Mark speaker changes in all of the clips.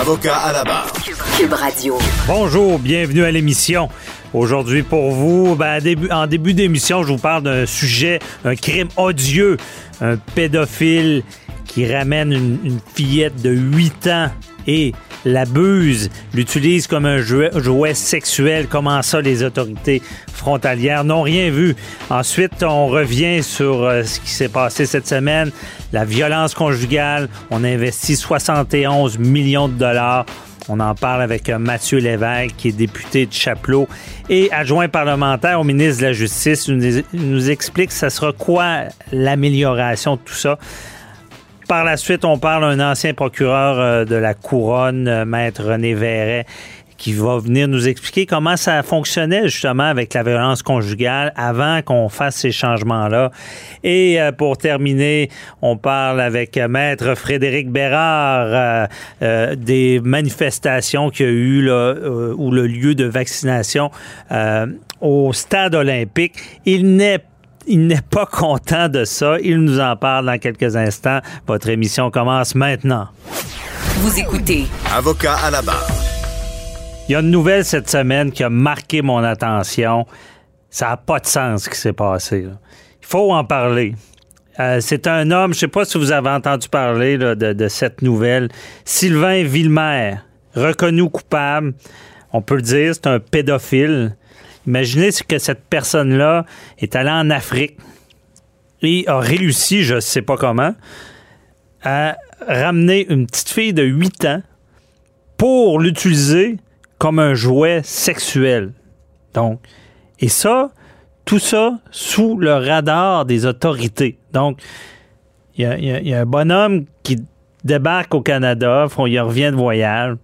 Speaker 1: Avocat à la barre.
Speaker 2: Cube Radio.
Speaker 3: Bonjour, bienvenue à l'émission. Aujourd'hui pour vous, ben, début, en début d'émission, je vous parle d'un sujet, un crime odieux, un pédophile qui ramène une, une fillette de 8 ans et l'abuse, l'utilise comme un jouet, sexuel. Comment ça, les autorités frontalières n'ont rien vu? Ensuite, on revient sur euh, ce qui s'est passé cette semaine, la violence conjugale. On a investi 71 millions de dollars. On en parle avec euh, Mathieu Lévesque, qui est député de Chapelot et adjoint parlementaire au ministre de la Justice. Il nous, explique ça sera quoi l'amélioration de tout ça. Par la suite, on parle d'un ancien procureur euh, de la couronne, euh, maître René Verret, qui va venir nous expliquer comment ça fonctionnait justement avec la violence conjugale avant qu'on fasse ces changements-là. Et euh, pour terminer, on parle avec maître Frédéric Bérard des manifestations qu'il y a eu là, euh, ou le lieu de vaccination au stade olympique. Il n'est il n'est pas content de ça. Il nous en parle dans quelques instants. Votre émission commence maintenant.
Speaker 2: Vous écoutez.
Speaker 1: Avocat à la barre.
Speaker 3: Il y a une nouvelle cette semaine qui a marqué mon attention. Ça n'a pas de sens ce qui s'est passé. Là. Il faut en parler. Euh, c'est un homme, je ne sais pas si vous avez entendu parler là, de, de, cette nouvelle, Sylvain Villemer, reconnu coupable. On peut le dire, c'est un pédophile. Imaginez que cette personne-là est allée en Afrique et a réussi, je ne sais pas comment, à ramener une petite fille de 8 ans pour l'utiliser comme un jouet sexuel. Donc, et ça, tout ça sous le radar des autorités. Donc, il y, y, y a, un bonhomme qui débarque au Canada, il revient de voyage,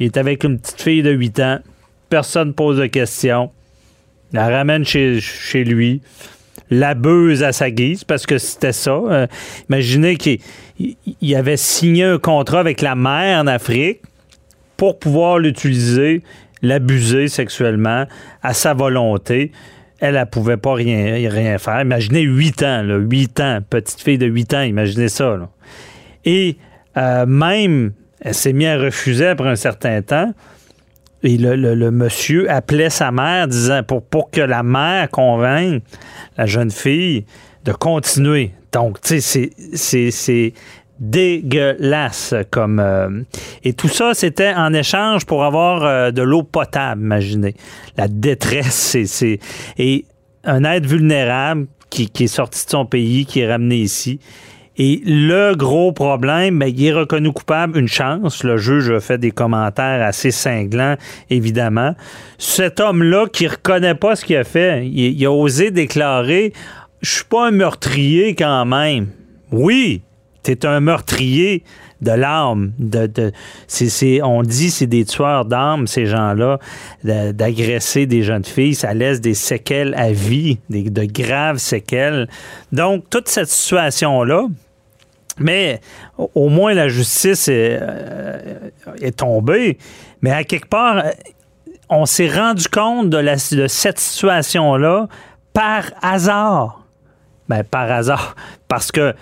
Speaker 3: il est avec une petite fille de 8 ans personne pose de questions. La ramène chez, chez lui. L'abuse à sa guise, parce que c'était ça. Euh, imaginez qu'il il avait signé un contrat avec la mère en Afrique pour pouvoir l'utiliser, l'abuser sexuellement à sa volonté. Elle, elle pouvait pas rien, rien faire. Imaginez 8 ans, là, 8 ans, petite fille de 8 ans, imaginez ça. Et euh, même, elle s'est mise à refuser après un certain temps. Et le, le, monsieur appelait sa mère disant pour, pour que la mère convainque la jeune fille de continuer. Donc, tu sais, c'est dégueulasse comme euh, et tout ça c'était en échange pour avoir euh, de l'eau potable imaginez la détresse c'est et un être vulnérable qui, qui, est sorti de son pays qui est ramené ici et le gros problème, ben, il est reconnu coupable, une chance. Le juge a fait des commentaires assez cinglants, évidemment. Cet homme-là qui reconnaît pas ce qu'il a fait, il, a osé déclarer Je suis pas un meurtrier quand même. Oui, t'es un meurtrier de l'âme. De, on dit c'est des tueurs d'âme, ces gens-là, d'agresser des jeunes filles. Ça laisse des séquelles à vie, des, de graves séquelles. Donc, toute cette situation-là, mais au moins la justice est, euh, tombée. Mais à quelque part, on s'est rendu compte de, cette situation-là par hasard. Ben, par hasard. Parce que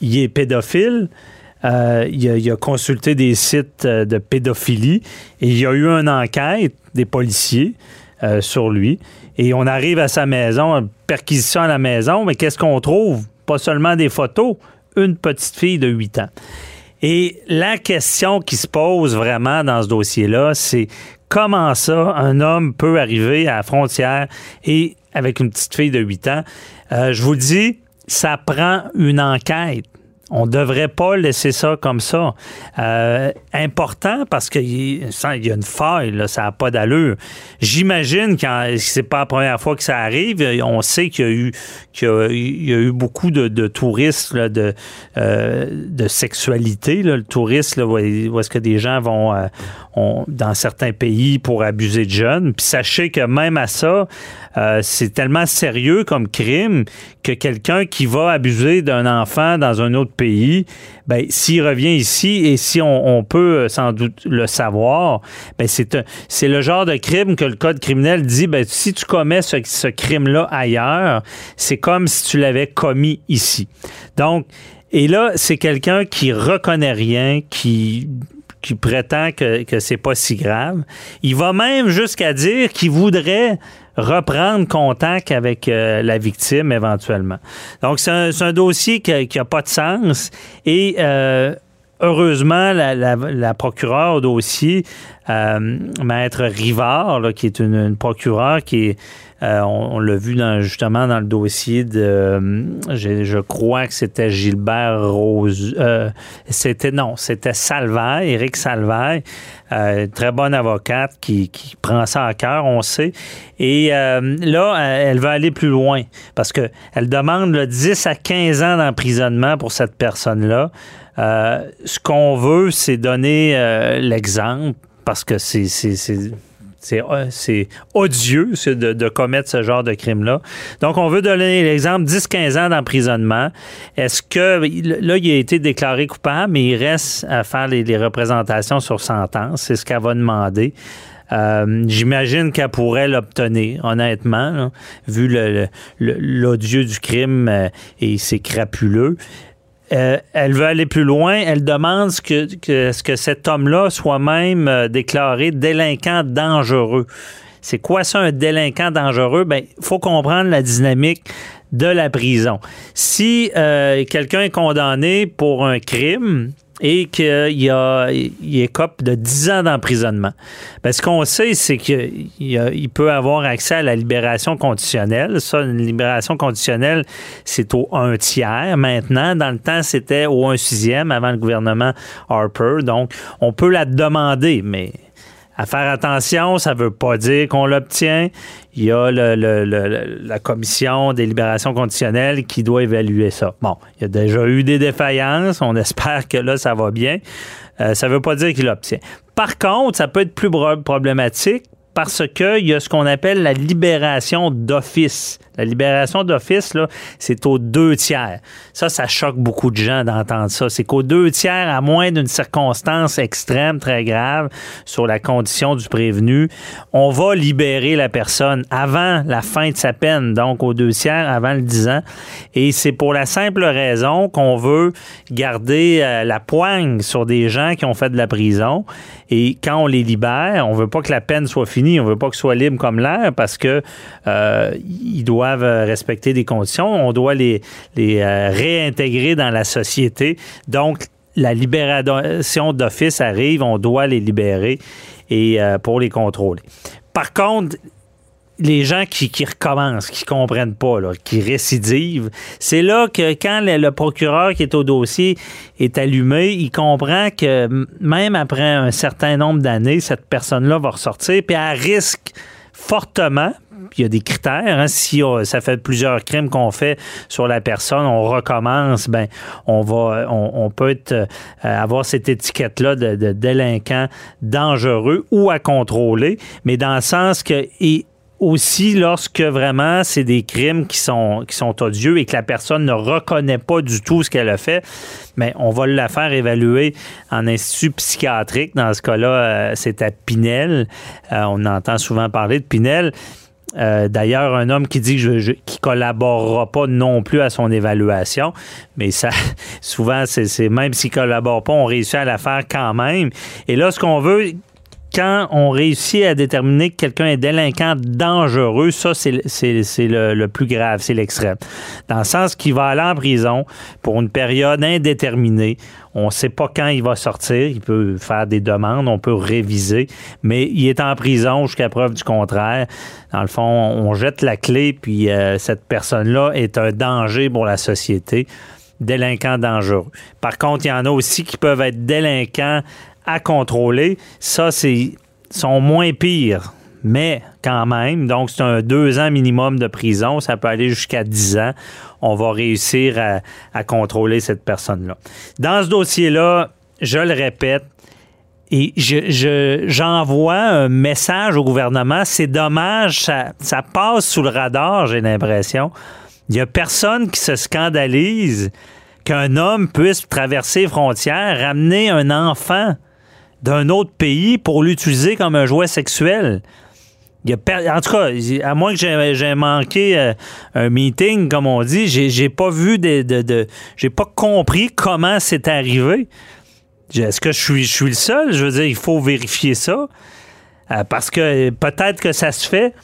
Speaker 3: il est pédophile. Euh, il, a, consulté des sites de pédophilie et il y a eu une enquête des policiers euh, sur lui. Et on arrive à sa maison, perquisition à la maison, mais qu'est-ce qu'on trouve? Pas seulement des photos, une petite fille de 8 ans. Et la question qui se pose vraiment dans ce dossier-là, c'est comment ça un homme peut arriver à la frontière et avec une petite fille de 8 ans? Euh, je vous dis, ça prend une enquête. On devrait pas laisser ça comme ça. Euh, important parce qu'il y a une faille, là, ça n'a pas d'allure. J'imagine que c'est pas la première fois que ça arrive. On sait qu'il y a eu, qu'il y a eu beaucoup de, touristes de, euh, de sexualité. Le touriste, là, où est-ce que des gens vont euh, dans certains pays pour abuser de jeunes. Puis sachez que même à ça, c'est tellement sérieux comme crime que quelqu'un qui va abuser d'un enfant dans un autre pays, ben, s'il revient ici et si on, peut euh, sans doute le savoir, ben, c'est, c'est le genre de crime que le code criminel dit, ben, si tu commets ce, ce crime-là ailleurs, c'est comme si tu l'avais commis ici. Donc, et là, c'est quelqu'un qui reconnaît rien, qui qui prétend que, que c'est pas si grave. Il va même jusqu'à dire qu'il voudrait reprendre contact avec euh, la victime éventuellement. Donc, c'est un, dossier qui n'a pas de sens et euh, heureusement, la, procureure au dossier, euh, Maître Rivard, qui est une, une procureure qui est euh, on, l'a vu justement dans le dossier de, euh, je, crois que c'était Gilbert Rose. Euh, c'était non, c'était Salvaille, Éric Salvaille, très bonne avocate qui, prend ça à cœur, on sait. Et là, elle va aller plus loin parce que elle demande le 10 à 15 ans d'emprisonnement pour cette personne-là. ce qu'on veut, c'est donner l'exemple parce que c'est c'est odieux de, commettre ce genre de crime-là. Donc, on veut donner l'exemple 10-15 ans d'emprisonnement. Est-ce que là, il a été déclaré coupable, mais il reste à faire les, représentations sur sentence. C'est ce qu'elle va demander. Euh, j'imagine qu'elle pourrait l'obtenir, honnêtement, vu l'odieux du crime euh, et c'est crapuleux. Euh, elle veut aller plus loin. Elle demande que, ce que cet homme-là soit même euh, déclaré délinquant dangereux. C'est quoi ça, un délinquant dangereux? Ben, il faut comprendre la dynamique de la prison. Si euh, quelqu'un est condamné pour un crime, et qu'il a, il écope de 10 ans d'emprisonnement. Ben, ce qu'on sait, c'est qu'il il peut avoir accès à la libération conditionnelle. Ça, une libération conditionnelle, c'est au 1 tiers. Maintenant, dans le temps, c'était au 1 sixième avant le gouvernement Harper. Donc, on peut la demander, mais à faire attention, ça ne veut pas dire qu'on l'obtient. Il y a la commission des libérations conditionnelles qui doit évaluer ça. Bon, il y a déjà eu des défaillances. On espère que là, ça va bien. Euh, ça ne veut pas dire qu'il l'obtient. Par contre, ça peut être plus problématique parce qu'il y a ce qu'on appelle la libération d'office. La libération d'office, là, c'est aux deux tiers. Ça, ça choque beaucoup de gens d'entendre ça. C'est qu'aux deux tiers, à moins d'une circonstance extrême, très grave, sur la condition du prévenu, on va libérer la personne avant la fin de sa peine, donc aux deux tiers, avant le 10 ans. Et c'est pour la simple raison qu'on veut garder euh, la poigne sur des gens qui ont fait de la prison. Et quand on les libère, on veut pas que la peine soit finie, on veut pas qu'ils soient libres comme l'air parce que euh, ils doivent respecter des conditions. On doit les, les euh, réintégrer dans la société. Donc, la libération d'office arrive, on doit les libérer et euh, pour les contrôler. Par contre, les gens qui, recommencent, qui comprennent pas, qui récidivent, c'est là que quand le, procureur qui est au dossier est allumé, il comprend que même après un certain nombre d'années, cette personne-là va ressortir, puis elle risque fortement, il y a des critères. Hein. si ça fait plusieurs crimes qu'on fait sur la personne, on recommence, ben on va, on, peut euh, avoir cette étiquette-là de, délinquant dangereux ou à contrôler, mais dans le sens que aussi lorsque vraiment c'est des crimes qui sont, qui sont odieux et que la personne ne reconnaît pas du tout ce qu'elle a fait, mais on va la faire évaluer en institut psychiatrique. Dans ce cas-là, euh, c'est à Pinel. Euh, on entend souvent parler de Pinel. Euh, d'ailleurs, un homme qui dit qu'il ne collaborera pas non plus à son évaluation, mais ça, souvent, c'est même s'il collabore pas, on réussit à la faire quand même. Et là, ce qu'on veut, quand on réussit à déterminer que quelqu'un est délinquant dangereux, ça, c'est le, plus grave, c'est l'extrême. Dans le sens qu'il va aller en prison pour une période indéterminée. On ne sait pas quand il va sortir. Il peut faire des demandes, on peut réviser, mais il est en prison jusqu'à preuve du contraire. Dans le fond, on jette la clé, puis euh, cette personne-là est un danger pour la société. délinquants dangereux. Par contre, il y en a aussi qui peuvent être délinquants à contrôler. Ça, c'est sont moins pires mais quand même, donc c'est un deux ans minimum de prison, ça peut aller jusqu'à dix ans. On va réussir à, contrôler cette personne-là. Dans ce dossier-là, je le répète, et j'envoie un message au gouvernement. C'est dommage, ça, passe sous le radar, j'ai l'impression. Il n'y a personne qui se scandalise qu'un homme puisse traverser frontières, ramener un enfant d'un autre pays pour l'utiliser comme un jouet sexuel en tout cas, à moins que j'ai manqué euh, un meeting, comme on dit, j'ai pas vu de, j'ai pas compris comment c'est arrivé. Est-ce que je suis, le seul? Je veux dire, il faut vérifier ça. Euh, parce que peut-être que ça se fait.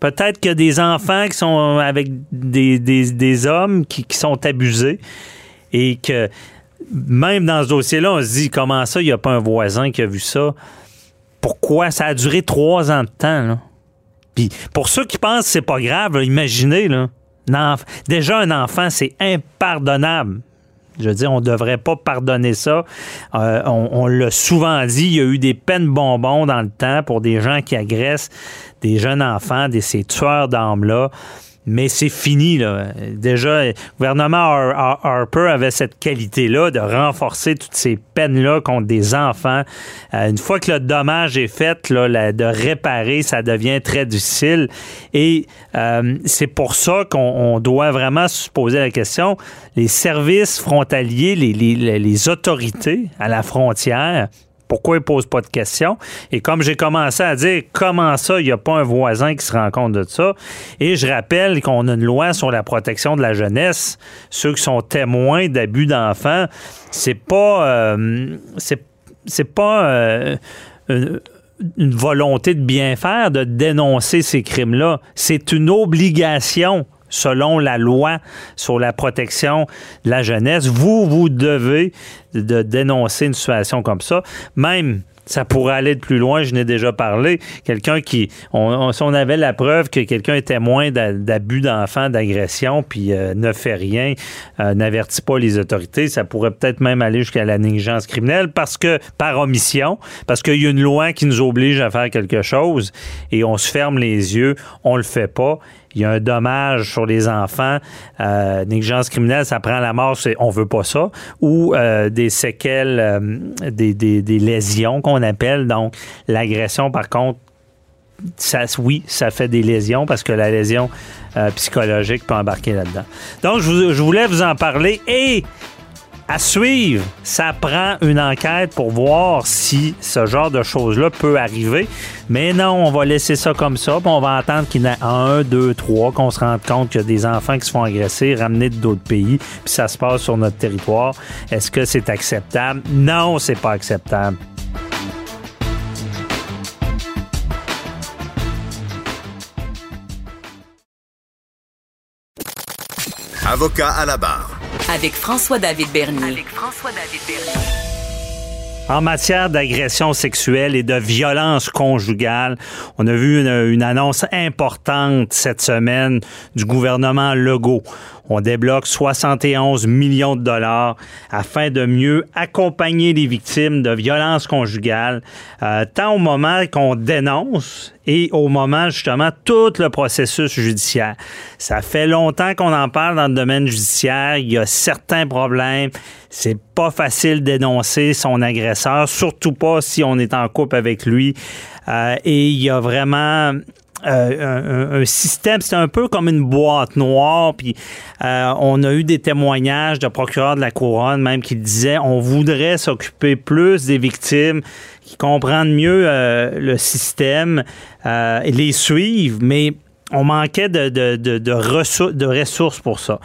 Speaker 3: Peut-être qu'il y a des enfants qui sont avec des, hommes qui, sont abusés et que même dans ce dossier-là, on se dit comment ça, il n'y a pas un voisin qui a vu ça? Pourquoi? Ça a duré trois ans de temps. Là pour ceux qui pensent que c'est pas grave, imaginez, là, déjà un enfant, c'est impardonnable. Je veux dire, on ne devrait pas pardonner ça. Euh, on, on l'a souvent dit, il y a eu des peines bonbons dans le temps pour des gens qui agressent des jeunes enfants, des, ces tueurs d'âmes-là mais c'est fini. Là. Déjà, le gouvernement Harper avait cette qualité-là de renforcer toutes ces peines-là contre des enfants. Euh, une fois que le dommage est fait, là, de réparer, ça devient très difficile. Et euh, c'est pour ça qu'on doit vraiment se poser la question. Les services frontaliers, les, autorités à la frontière, pourquoi ils ne posent pas de questions? Et comme j'ai commencé à dire, comment ça, il n'y a pas un voisin qui se rend compte de ça? Et je rappelle qu'on a une loi sur la protection de la jeunesse. Ceux qui sont témoins d'abus d'enfants, c'est pas, euh, c'est, pas euh, une, une volonté de bien faire, de dénoncer ces crimes-là. C'est une obligation selon la loi sur la protection de la jeunesse. Vous, vous devez de dénoncer une situation comme ça. Même ça pourrait aller de plus loin, je n'ai déjà parlé. Quelqu'un qui, on, si on avait la preuve que quelqu'un est témoin d'abus d'enfants, d'agression, puis euh, ne fait rien, euh, n'avertit pas les autorités, ça pourrait peut-être même aller jusqu'à la négligence criminelle parce que, par omission, parce qu'il y a une loi qui nous oblige à faire quelque chose et on se ferme les yeux, on le fait pas il y a un dommage sur les enfants, euh, négligence criminelle, ça prend la mort, c'est, on veut pas ça, ou euh, des séquelles, euh, des, des, lésions qu'on appelle. Donc, l'agression, par contre, ça, oui, ça fait des lésions parce que la lésion psychologique peut embarquer là-dedans. Donc, je, je voulais vous en parler et à suivre, ça prend une enquête pour voir si ce genre de choses-là peut arriver. Mais non, on va laisser ça comme ça, puis on va attendre qu'il y en ait un, deux, trois, qu'on se rende compte qu'il y a des enfants qui se font agresser, ramener d'autres pays, puis ça se passe sur notre territoire. Est-ce que c'est acceptable? Non, c'est pas acceptable.
Speaker 1: Avocat à la barre.
Speaker 2: Avec François-David Bernier.
Speaker 3: En matière d'agression sexuelle et de violence conjugale, on a vu une, annonce importante cette semaine du gouvernement Legault. On débloque 71 millions de dollars afin de mieux accompagner les victimes de violences conjugales, euh, tant au moment qu'on dénonce et au moment justement tout le processus judiciaire. Ça fait longtemps qu'on en parle dans le domaine judiciaire. Il y a certains problèmes. C'est pas facile d'énoncer son agresseur, surtout pas si on est en couple avec lui. Euh, et il y a vraiment euh, un, système, c'est un peu comme une boîte noire. Puis euh, on a eu des témoignages de procureurs de la couronne même qui disaient on voudrait s'occuper plus des victimes, qui comprennent mieux euh, le système et les suivre, mais on manquait de, de, de, de ressources pour ça.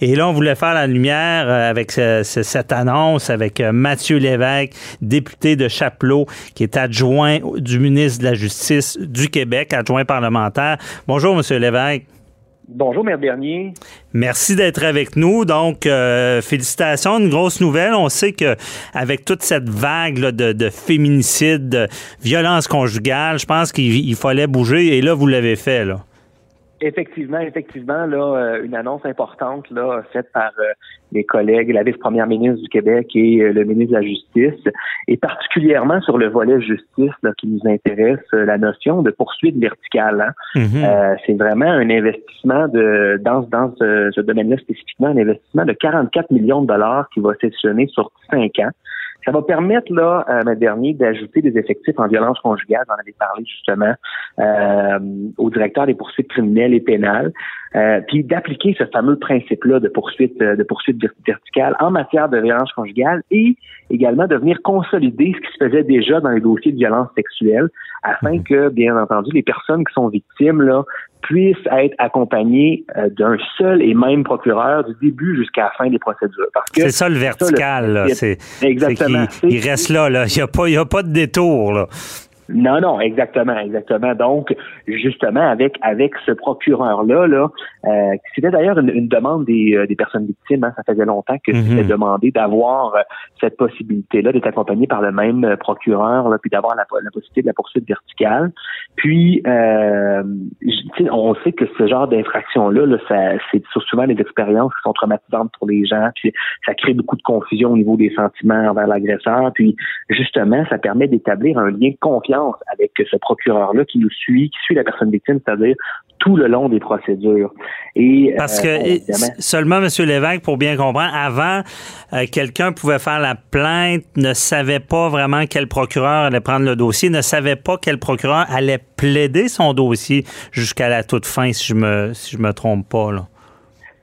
Speaker 3: Et là, on voulait faire la lumière euh, avec cette annonce avec euh, Mathieu Lévesque, député de Chapelot, qui est adjoint du ministre de la Justice du Québec, adjoint parlementaire. Bonjour, Monsieur Lévesque.
Speaker 4: Bonjour, Maire Bernier.
Speaker 3: Merci d'être avec nous. Donc, euh, félicitations, une grosse nouvelle. On sait que avec toute cette vague de, de féminicide, de violence conjugale, je pense qu'il fallait bouger. Et là, vous l'avez fait, là.
Speaker 4: Effectivement, effectivement, là, euh, une annonce importante là, faite par euh, les collègues, la vice-première ministre du Québec et euh, le ministre de la Justice, et particulièrement sur le volet justice là, qui nous intéresse, la notion de poursuite verticale. Hein. Mm-hmm. c'est vraiment un investissement de dans, dans ce, ce domaine-là spécifiquement, un investissement de 44 millions de dollars qui va s'échelonner sur cinq ans. Ça va permettre, là, euh, dernier, d'ajouter des effectifs en violence conjugale, j'en avais parlé justement, euh, au directeur des poursuites criminelles et pénales, euh, puis d'appliquer ce fameux principe-là de poursuite, euh, de poursuite verticale en matière de violence conjugale et également de venir consolider ce qui se faisait déjà dans les dossiers de violence sexuelle afin mhm. que, bien entendu, les personnes qui sont victimes, là, puissent être accompagnées euh, d'un seul et même procureur du début jusqu'à la fin des procédures.
Speaker 3: C'est ça le vertical, c'est exactement. il, reste là, là. Il n'y a a pas de détour, là.
Speaker 4: Non, non, exactement, exactement. Donc, justement, avec avec ce procureur-là, là, euh, c'était d'ailleurs une, demande des, euh, des personnes victimes. Hein, ça faisait longtemps que c'était mhm. demandé d'avoir euh, cette possibilité-là d'être accompagné par le même euh, procureur, là, puis d'avoir la, la, possibilité de la poursuite verticale. Puis, euh, on sait que ce genre d'infraction-là, là, ça, c'est souvent des expériences qui sont traumatisantes pour les gens. Puis, ça crée beaucoup de confusion au niveau des sentiments envers l'agresseur. Puis, justement, ça permet d'établir un lien de confiance avec ce procureur-là qui nous suit, qui suit la personne victime, c'est-à-dire tout le long des procédures.
Speaker 3: Et, Parce que euh, seulement, M. Lévesque, pour bien comprendre, avant, euh, quelqu'un pouvait faire la plainte, ne savait pas vraiment quel procureur allait prendre le dossier, ne savait pas quel procureur allait plaider son dossier jusqu'à la toute fin, si je me, si je me trompe pas. Là.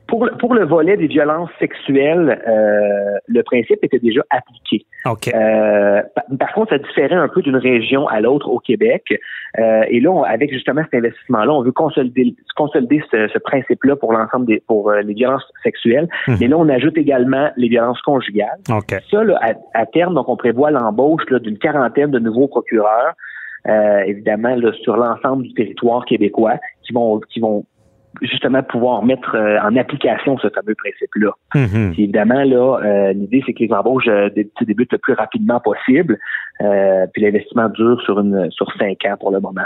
Speaker 4: Pour le, pour le volet des violences sexuelles, euh, le principe était déjà appliqué. Euh, par, contre, ça différait un peu d'une région à l'autre au Québec. Euh, et là, avec justement cet investissement-là, on veut consolider, consolider ce, ce principe-là pour l'ensemble des pour euh, les violences sexuelles. Mhm. Mais là, on ajoute également les violences conjugales. Ça, là, à, terme, donc on prévoit l'embauche d'une quarantaine de nouveaux procureurs. Euh, évidemment là, sur l'ensemble du territoire québécois qui vont qui vont justement pouvoir mettre euh, en application ce fameux principe-là. Mhm. Évidemment, là, euh, l'idée, c'est que les embauches euh, débutent le plus rapidement possible, puis l'investissement dure sur une sur cinq ans pour le moment.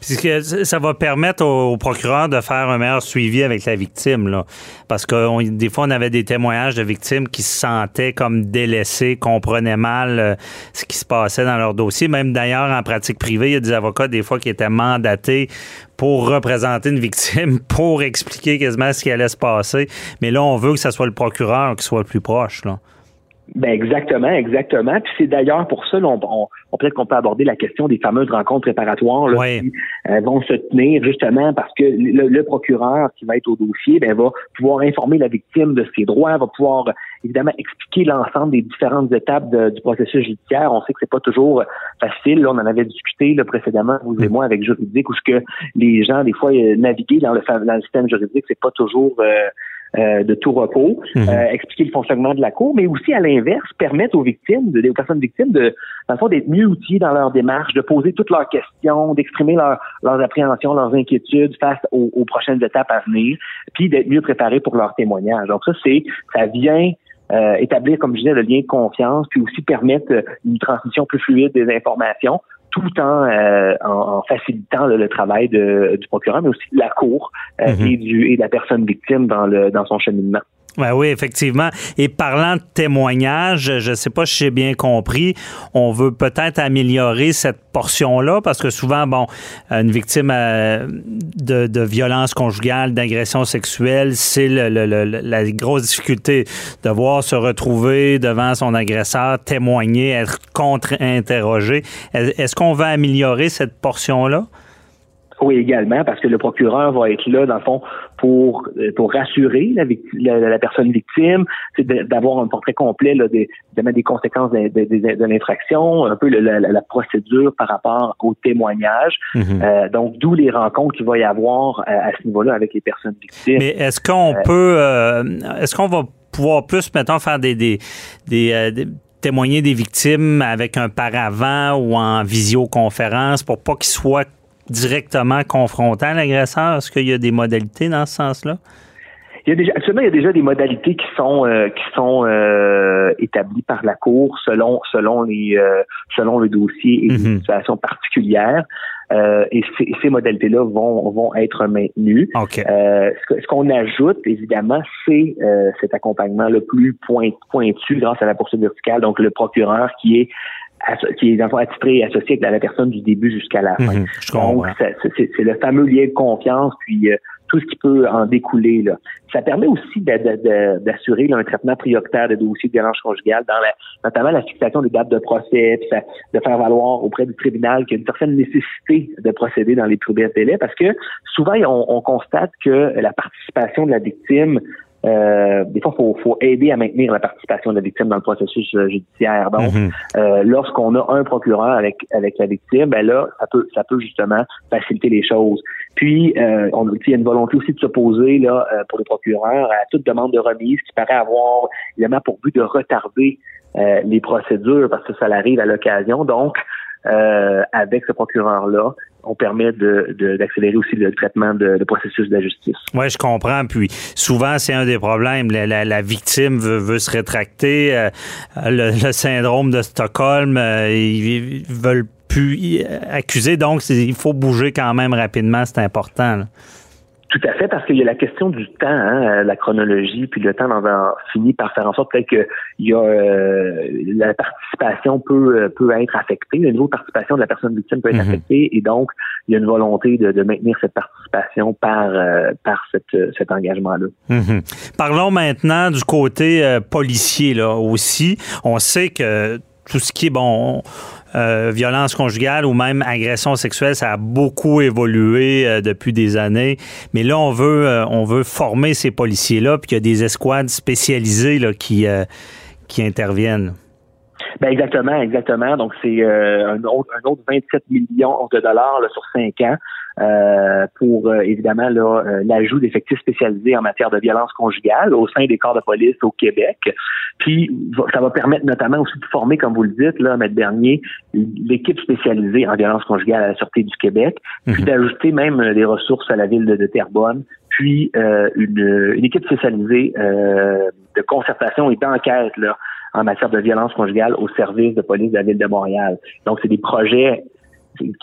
Speaker 3: Puisque ça va permettre au, procureur de faire un meilleur suivi avec la victime, là. Parce que des fois, on avait des témoignages de victimes qui se sentaient comme délaissées, comprenaient mal ce qui se passait dans leur dossier. Même d'ailleurs, en pratique privée, il y a des avocats, des fois, qui étaient mandatés pour représenter une victime, pour expliquer quasiment ce qui allait se passer. Mais là, on veut que ce soit le procureur qui soit le plus proche. Là.
Speaker 4: Ben exactement, exactement. Puis c'est d'ailleurs pour ça, on, on, peut-être qu'on peut aborder la question des fameuses rencontres préparatoires là, qui euh, vont se tenir justement parce que le, procureur qui va être au dossier ben, va pouvoir informer la victime de ses droits, va pouvoir évidemment expliquer l'ensemble des différentes étapes du processus judiciaire. On sait que c'est pas toujours facile. Là, on en avait discuté là, précédemment, vous et mm. moi, avec juridique, où ce que les gens, des fois, euh, naviguer dans le, dans le système juridique, c'est pas toujours euh, euh, de tout repos, mhm. euh, expliquer le fonctionnement de la cour, mais aussi à l'inverse permettre aux victimes, aux personnes victimes, de, dans d'être mieux outillées dans leur démarche, de poser toutes leurs questions, d'exprimer leurs appréhensions, leurs inquiétudes face aux, prochaines étapes à venir, puis d'être mieux préparées pour leur témoignage. Donc ça, c'est, ça vient euh, établir, comme je disais, le lien de confiance, puis aussi permettre une transmission plus fluide des informations tout en, euh, en, facilitant le travail de, du procureur, mais aussi de la cour euh, mhm. et, du, et de la personne victime dans, le, dans son cheminement.
Speaker 3: Ben oui, effectivement. Et parlant de témoignages, je ne sais pas si j'ai bien compris, on veut peut-être améliorer cette portion-là parce que souvent, bon, une victime euh, de, de violence conjugale, d'agression sexuelle, c'est la grosse difficulté de voir se retrouver devant son agresseur, témoigner, être contre-interrogé. Est-ce qu'on va améliorer cette portion-là?
Speaker 4: Oui, également, parce que le procureur va être là, dans le fond, pour, euh, pour rassurer la, la, personne victime, c'est d'avoir un portrait complet là, des, des conséquences de, de, l'infraction, un peu la, la, procédure par rapport au témoignage. Mhm. euh, donc, d'où les rencontres qu'il va y avoir à, à ce niveau-là avec les personnes victimes.
Speaker 3: Mais est-ce qu'on euh, peut, euh, est-ce qu'on va pouvoir plus, mettons, faire des, des, des, des témoigner des victimes avec un paravent ou en visioconférence pour pas qu'ils soient directement confrontant l'agresseur? Est-ce qu'il y a des modalités dans ce sens-là?
Speaker 4: Il y a déjà, actuellement, il y a déjà des modalités qui sont euh, qui sont euh, établies par la Cour selon selon les euh, selon le dossier et les mhm. situations particulières. et ces, ces modalités-là vont vont être maintenues. ce, qu'on ajoute, évidemment, c'est cet accompagnement le plus pointu grâce à la poursuite verticale, donc le procureur qui est qui est attitré et associé avec la personne du début jusqu'à la fin.
Speaker 3: Mhm, donc,
Speaker 4: c'est le fameux lien de confiance, puis tout ce qui peut en découler. Là. Ça permet aussi d'assurer un traitement prioritaire des dossiers de violence conjugale, dans la, notamment la fixation des dates de procès, puis de faire valoir auprès du tribunal qu'il y a une certaine nécessité de procéder dans les plus brefs délais, parce que souvent on, on constate que la participation de la victime euh, des fois, il faut, faut, aider à maintenir la participation de la victime dans le processus euh, judiciaire. Donc, mhm. euh, lorsqu'on a un procureur avec avec la victime, ben là, ça peut ça peut justement faciliter les choses. Puis, euh, on il y a une volonté aussi de s'opposer là pour les procureurs à toute demande de remise qui paraît avoir évidemment pour but de retarder les procédures parce que ça arrive à l'occasion. Donc, avec ce procureur-là, on permet d'accélérer de, aussi le traitement de, processus de la justice.
Speaker 3: Oui, je comprends. Puis souvent, c'est un des problèmes. La, victime veut, se rétracter. Euh, le, syndrome de Stockholm, euh, ils, veulent plus accuser. Donc, il faut bouger quand même rapidement. C'est important.
Speaker 4: Tout à fait, parce qu'il y a la question du temps, hein, la chronologie, puis le temps finit par faire en sorte peut-être que il y a euh, la participation peut peut être affectée, le niveau de participation de la personne victime peut être mhm. affecté, et donc il y a une volonté de, maintenir cette participation par euh, par cette, cet engagement-là.
Speaker 3: Mhm. Parlons maintenant du côté euh, policier là aussi. On sait que tout ce qui est bon euh, violence conjugale ou même agression sexuelle, ça a beaucoup évolué euh, depuis des années. Mais là, on veut, euh, on veut former ces policiers-là, puis il y a des escouades spécialisées là, qui, qui interviennent.
Speaker 4: Ben exactement, exactement. Donc c'est un, autre, un autre 27 millions de dollars sur cinq ans. Euh, pour euh, évidemment euh, l'ajout d'effectifs spécialisés en matière de violence conjugale au sein des corps de police au Québec. Puis ça va permettre notamment aussi de former, comme vous le dites, là, Maître Dernier, l'équipe spécialisée en violence conjugale à la Sûreté du Québec, puis mhm. d'ajouter même des ressources à la ville de, Terrebonne, puis une, une, équipe spécialisée de concertation et d'enquête là, en matière de violence conjugale au service de police de la ville de Montréal. Donc, c'est des projets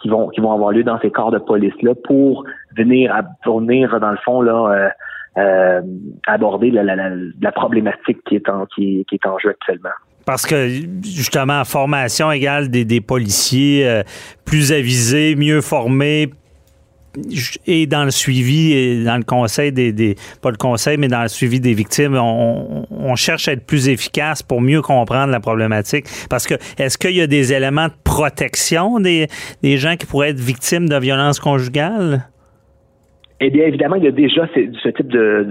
Speaker 4: qui vont qui vont avoir lieu dans ces corps de police là pour venir à, venir dans le fond là euh, euh, aborder la, problématique qui est en qui, qui est en jeu actuellement.
Speaker 3: Parce que justement, formation égale des, des policiers euh, plus avisés, mieux formés, et dans le suivi et dans le conseil des, pas le conseil mais dans le suivi des victimes on, cherche à être plus efficace pour mieux comprendre la problématique parce que est-ce qu'il y a des éléments de protection des, des gens qui pourraient être victimes de violences conjugales?
Speaker 4: Eh bien, évidemment, il y a déjà ce, type de,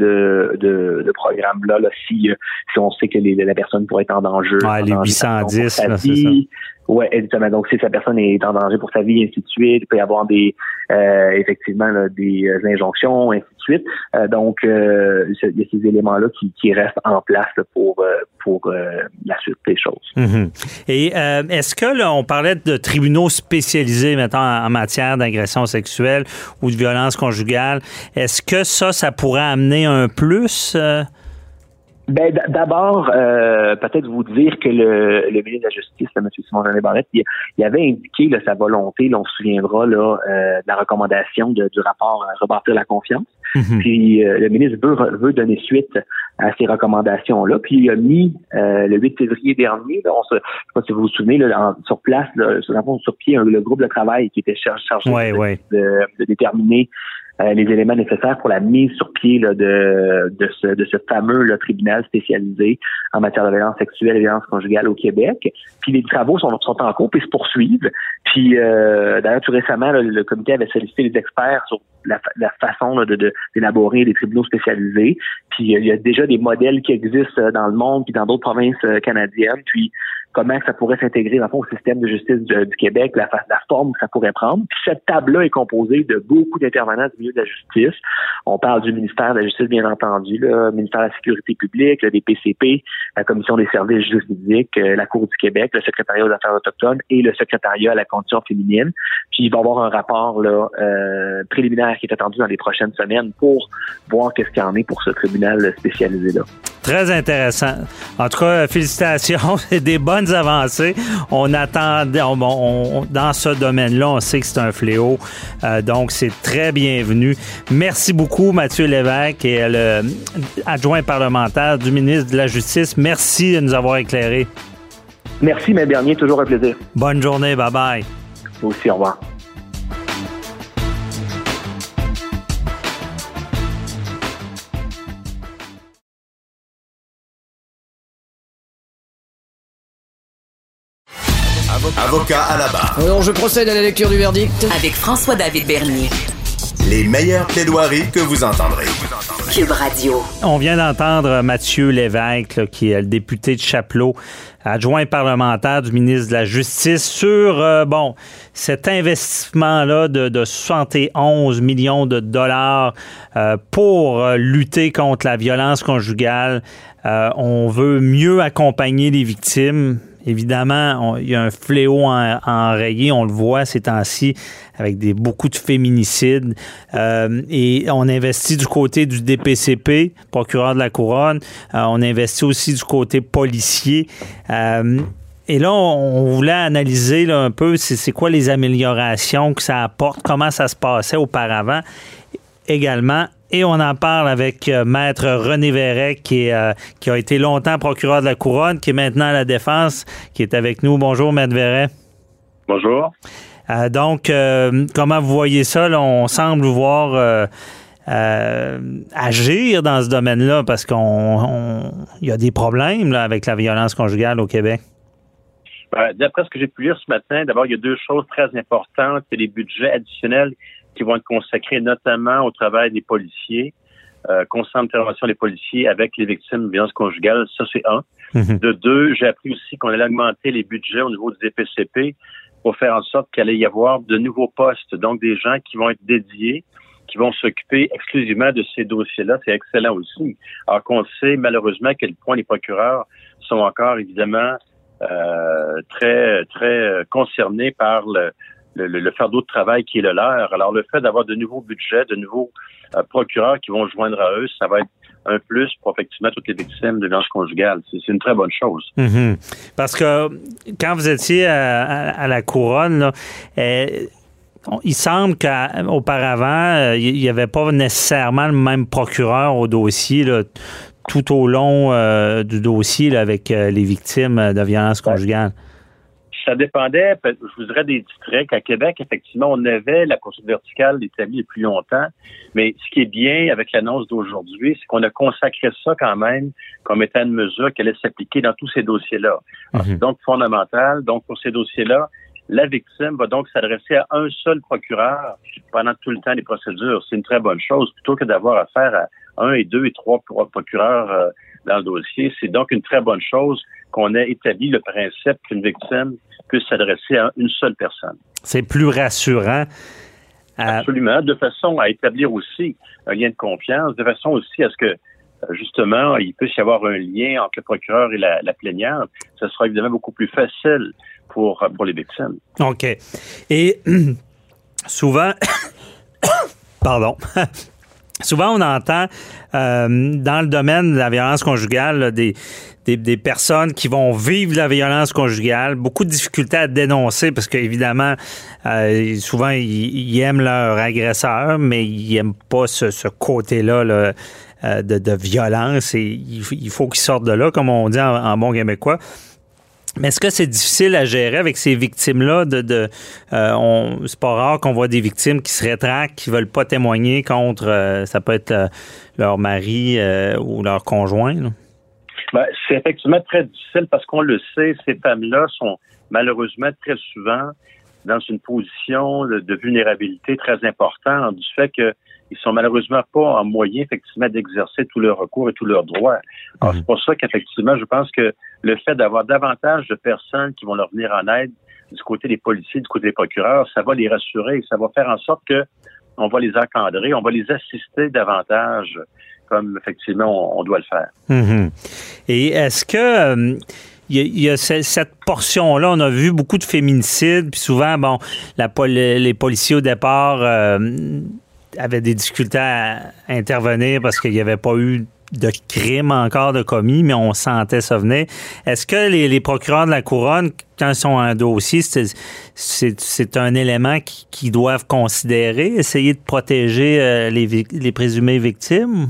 Speaker 4: de, de, programme-là. Là, si, si on sait que la personne pourrait être en danger.
Speaker 3: Ouais, les 810, c'est ça.
Speaker 4: Ouais, exactement. Donc, si sa personne est en danger pour sa vie, ainsi de suite, il peut y avoir des euh, effectivement des euh, injonctions, ainsi de suite. Euh, donc, euh, il y a ces éléments-là qui, qui restent en place pour pour la suite des choses.
Speaker 3: Mm-hmm. Et est-ce que là, on parlait de tribunaux spécialisés maintenant en, matière d'agression sexuelle ou de violence conjugale, est-ce que ça, ça pourrait amener un plus?
Speaker 4: Ben, d'abord, euh, peut-être vous dire que le, le ministre de la Justice, M. Simon Jean Barrette, il, il, avait indiqué sa volonté, là, on se souviendra là, euh, de la recommandation de, du rapport euh, Rebâtir la confiance. Mhm. Puis le ministre veut, veut donner suite à ces recommandations-là. Puis il a mis le 8 février dernier, là, on se, je sais pas si vous vous souvenez, là, sur place, là, sur, sur pied, le groupe de travail qui était chargé, de, de, déterminer euh, les éléments nécessaires pour la mise sur pied là, de, de, ce, de ce fameux là, tribunal spécialisé en matière de violence sexuelle et violence conjugale au Québec. Puis les travaux sont, sont en cours et se poursuivent. Puis euh, d'ailleurs, tout récemment, le comité avait sollicité les experts sur la, la façon de d'élaborer des tribunaux spécialisés. Puis il y a déjà des modèles qui existent dans le monde puis dans d'autres provinces euh, canadiennes. Puis comment ça pourrait s'intégrer dans le au système de justice du, Québec, la, la, forme que ça pourrait prendre. Puis cette table-là est composée de beaucoup d'intervenants du milieu de la justice. On parle du ministère de la Justice, bien entendu, le ministère de la Sécurité publique, le DPCP, la Commission des services juridiques, euh, la Cour du Québec, le secrétariat aux affaires autochtones et le secrétariat à la condition féminine. Puis il va y avoir un rapport là, euh, préliminaire qui est attendu dans les prochaines semaines pour voir qu'est-ce qu'il y en est pour ce tribunal spécialisé-là.
Speaker 3: Très intéressant. En tout cas, félicitations. C'est des bonnes avancées. On attend, dans ce domaine-là, on sait que c'est un fléau. Euh, donc, c'est très bienvenu. Merci beaucoup, Mathieu Lévesque, et le adjoint parlementaire du ministre de la Justice. Merci de nous avoir éclairés.
Speaker 4: Merci, mes derniers. Toujours un plaisir.
Speaker 3: Bonne journée. Bye-bye.
Speaker 4: Vous aussi, au revoir.
Speaker 1: Avocat à la barre.
Speaker 5: Alors, je procède à la lecture du verdict.
Speaker 2: Avec François-David Bernier.
Speaker 1: Les meilleures plaidoiries que vous entendrez.
Speaker 2: Cube Radio.
Speaker 3: On vient d'entendre Mathieu Lévesque, qui est le député de Chapelot, adjoint parlementaire du ministre de la Justice, sur, euh, bon, cet investissement-là de, 71 millions de dollars euh, pour euh, lutter contre la violence conjugale. on veut mieux accompagner les victimes Évidemment, il y a un fléau en, enrayé, on le voit ces temps-ci, avec beaucoup de féminicides. Euh, et on investit du côté du DPCP, procureur de la Couronne. Euh, on investit aussi du côté policier. Euh, et là, on, voulait analyser un peu c'est quoi les améliorations que ça apporte, comment ça se passait auparavant. Également, et on en parle avec euh, Maître René Verret, qui, euh, qui a été longtemps procureur de la Couronne, qui est maintenant à la Défense, qui est avec nous. Bonjour, Maître Verret.
Speaker 6: Bonjour.
Speaker 3: Euh, donc, comment vous voyez ça? On semble voir agir dans ce domaine-là parce qu'il y a des problèmes avec la violence conjugale au Québec.
Speaker 6: Ben, d'après ce que j'ai pu lire ce matin, d'abord, il y a deux choses très importantes. C'est les budgets additionnels qui vont être consacrés notamment au travail des policiers, euh, intervention des policiers avec les victimes de violences conjugales. Ça, c'est un. Mhm. De deux, j'ai appris aussi qu'on allait augmenter les budgets au niveau du DPCP pour faire en sorte qu'il allait y avoir de nouveaux postes, donc des gens qui vont être dédiés, qui vont s'occuper exclusivement de ces dossiers-là. C'est excellent aussi. Alors qu'on sait malheureusement à quel point les procureurs sont encore évidemment euh, très très concernés par le, le, fardeau de travail qui est le leur. Alors, le fait d'avoir de nouveaux budgets, de nouveaux euh, procureurs qui vont joindre à eux, ça va être un plus pour effectivement toutes les victimes de violences conjugales. C'est une très bonne chose.
Speaker 3: Mm-hmm. Parce que quand vous étiez à, la couronne, euh, il semble qu'auparavant, euh, il n'y avait pas nécessairement le même procureur au dossier tout au long du dossier avec les victimes de violences conjugales
Speaker 6: ça dépendait, je vous dirais, des districts. À Québec, effectivement, on avait la poursuite verticale établie depuis longtemps. Mais ce qui est bien avec l'annonce d'aujourd'hui, c'est qu'on a consacré ça quand même comme étant une mesure qui allait s'appliquer dans tous ces dossiers-là. Mhm. C'est donc fondamental. Donc, pour ces dossiers-là, la victime va donc s'adresser à un seul procureur pendant tout le temps des procédures. C'est une très bonne chose plutôt que d'avoir affaire à un et deux et trois procureurs euh, dans le dossier. C'est donc une très bonne chose qu'on ait établi le principe qu'une victime puisse s'adresser à une seule personne.
Speaker 3: C'est plus rassurant.
Speaker 6: Euh, Absolument, de façon à établir aussi un lien de confiance, de façon aussi à ce que justement, il puisse y avoir un lien entre le procureur et la, plaignante. Ce sera évidemment beaucoup plus facile pour, pour les victimes.
Speaker 3: OK. Et souvent, pardon, Souvent, on entend euh, dans le domaine de la violence conjugale des, des, personnes qui vont vivre la violence conjugale, beaucoup de difficultés à dénoncer parce qu'évidemment, euh, souvent, ils, aiment leur agresseur, mais ils n'aiment pas ce, côté-là euh, de, violence et il, faut qu'ils sortent de là, comme on dit en, en bon québécois. Mais est-ce que c'est difficile à gérer avec ces victimes-là? De, de euh, c'est pas rare qu'on voit des victimes qui se rétractent, qui veulent pas témoigner contre, euh, ça peut être euh, leur mari ou leur conjoint.
Speaker 6: Ben, c'est effectivement très difficile parce qu'on le sait, ces femmes-là sont malheureusement très souvent dans une position de, vulnérabilité très importante du fait qu'ils sont malheureusement pas en moyen effectivement d'exercer tous leurs recours et tous leurs droits. Alors mhm. c'est pour ça qu'effectivement, je pense que le fait d'avoir davantage de personnes qui vont leur venir en aide du côté des policiers, du côté des procureurs, ça va les rassurer, ça va faire en sorte que on va les encadrer, on va les assister davantage comme effectivement on, doit le faire.
Speaker 3: Mhm. Et est-ce que il y, a, cette portion-là, on a vu beaucoup de féminicides, puis souvent, bon, la, les policiers au départ euh, avaient des difficultés à intervenir parce qu'il n'y avait pas eu de crime encore de commis, mais on sentait ça venir. Est-ce que les, procureurs de la couronne, quand ils sont un dossier, c'est un élément qu'ils doivent considérer, essayer de protéger euh, les, les présumées victimes?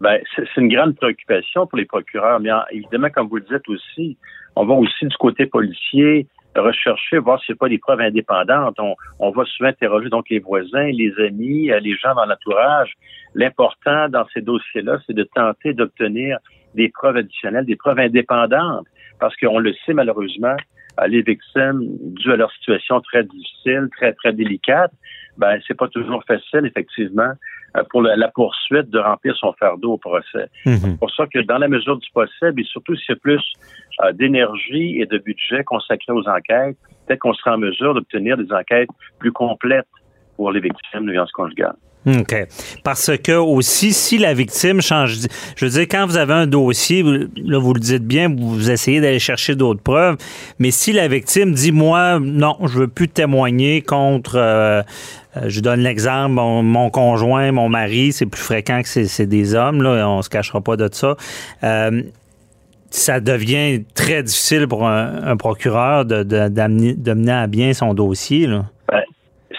Speaker 6: Ben, c'est une grande préoccupation pour les procureurs, mais évidemment, comme vous le dites aussi, on va aussi du côté policier rechercher, voir n'y a pas des preuves indépendantes. On, on, va souvent interroger donc les voisins, les amis, euh, les gens dans l'entourage. L'important dans ces dossiers-là, c'est de tenter d'obtenir des preuves additionnelles, des preuves indépendantes, parce qu'on le sait malheureusement, euh, les victimes, dû à leur situation très difficile, très très délicate, ben c'est pas toujours facile effectivement pour la, poursuite de remplir son fardeau au procès. Mhm. C'est pour ça que dans la mesure du possible, et surtout s'il y a plus euh, d'énergie et de budget consacré aux enquêtes, peut-être qu'on sera en mesure d'obtenir des enquêtes plus complètes pour les victimes de violences conjugales.
Speaker 3: OK. Parce que aussi, si la victime change, je veux dire, quand vous avez un dossier, là, vous le dites bien, vous essayez d'aller chercher d'autres preuves, mais si la victime dit, moi, non, je veux plus témoigner contre, euh, euh, je donne l'exemple, mon, conjoint, mon mari, c'est plus fréquent que c'est des hommes, là, on se cachera pas de ça. Euh, ça devient très difficile pour un, procureur de, de, mener à bien son dossier.
Speaker 6: Ben,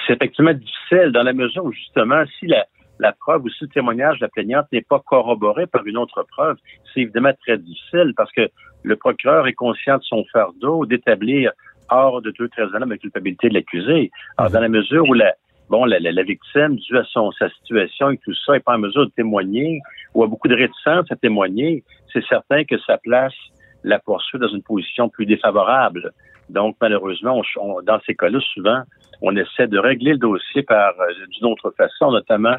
Speaker 6: c'est effectivement difficile dans la mesure où, justement, si la, preuve ou si le témoignage de la plaignante n'est pas corroboré par une autre preuve, c'est évidemment très difficile parce que le procureur est conscient de son fardeau d'établir hors de deux ans la culpabilité de l'accusé. Alors, dans la mesure où la, bon, la, la, victime, dû à son, sa situation et tout ça, n'est pas en mesure de témoigner ou a beaucoup de réticence à témoigner, c'est certain que ça place la poursuite dans une position plus défavorable. Donc, malheureusement, dans ces cas-là, souvent, on essaie de régler le dossier par euh, d'une autre façon, notamment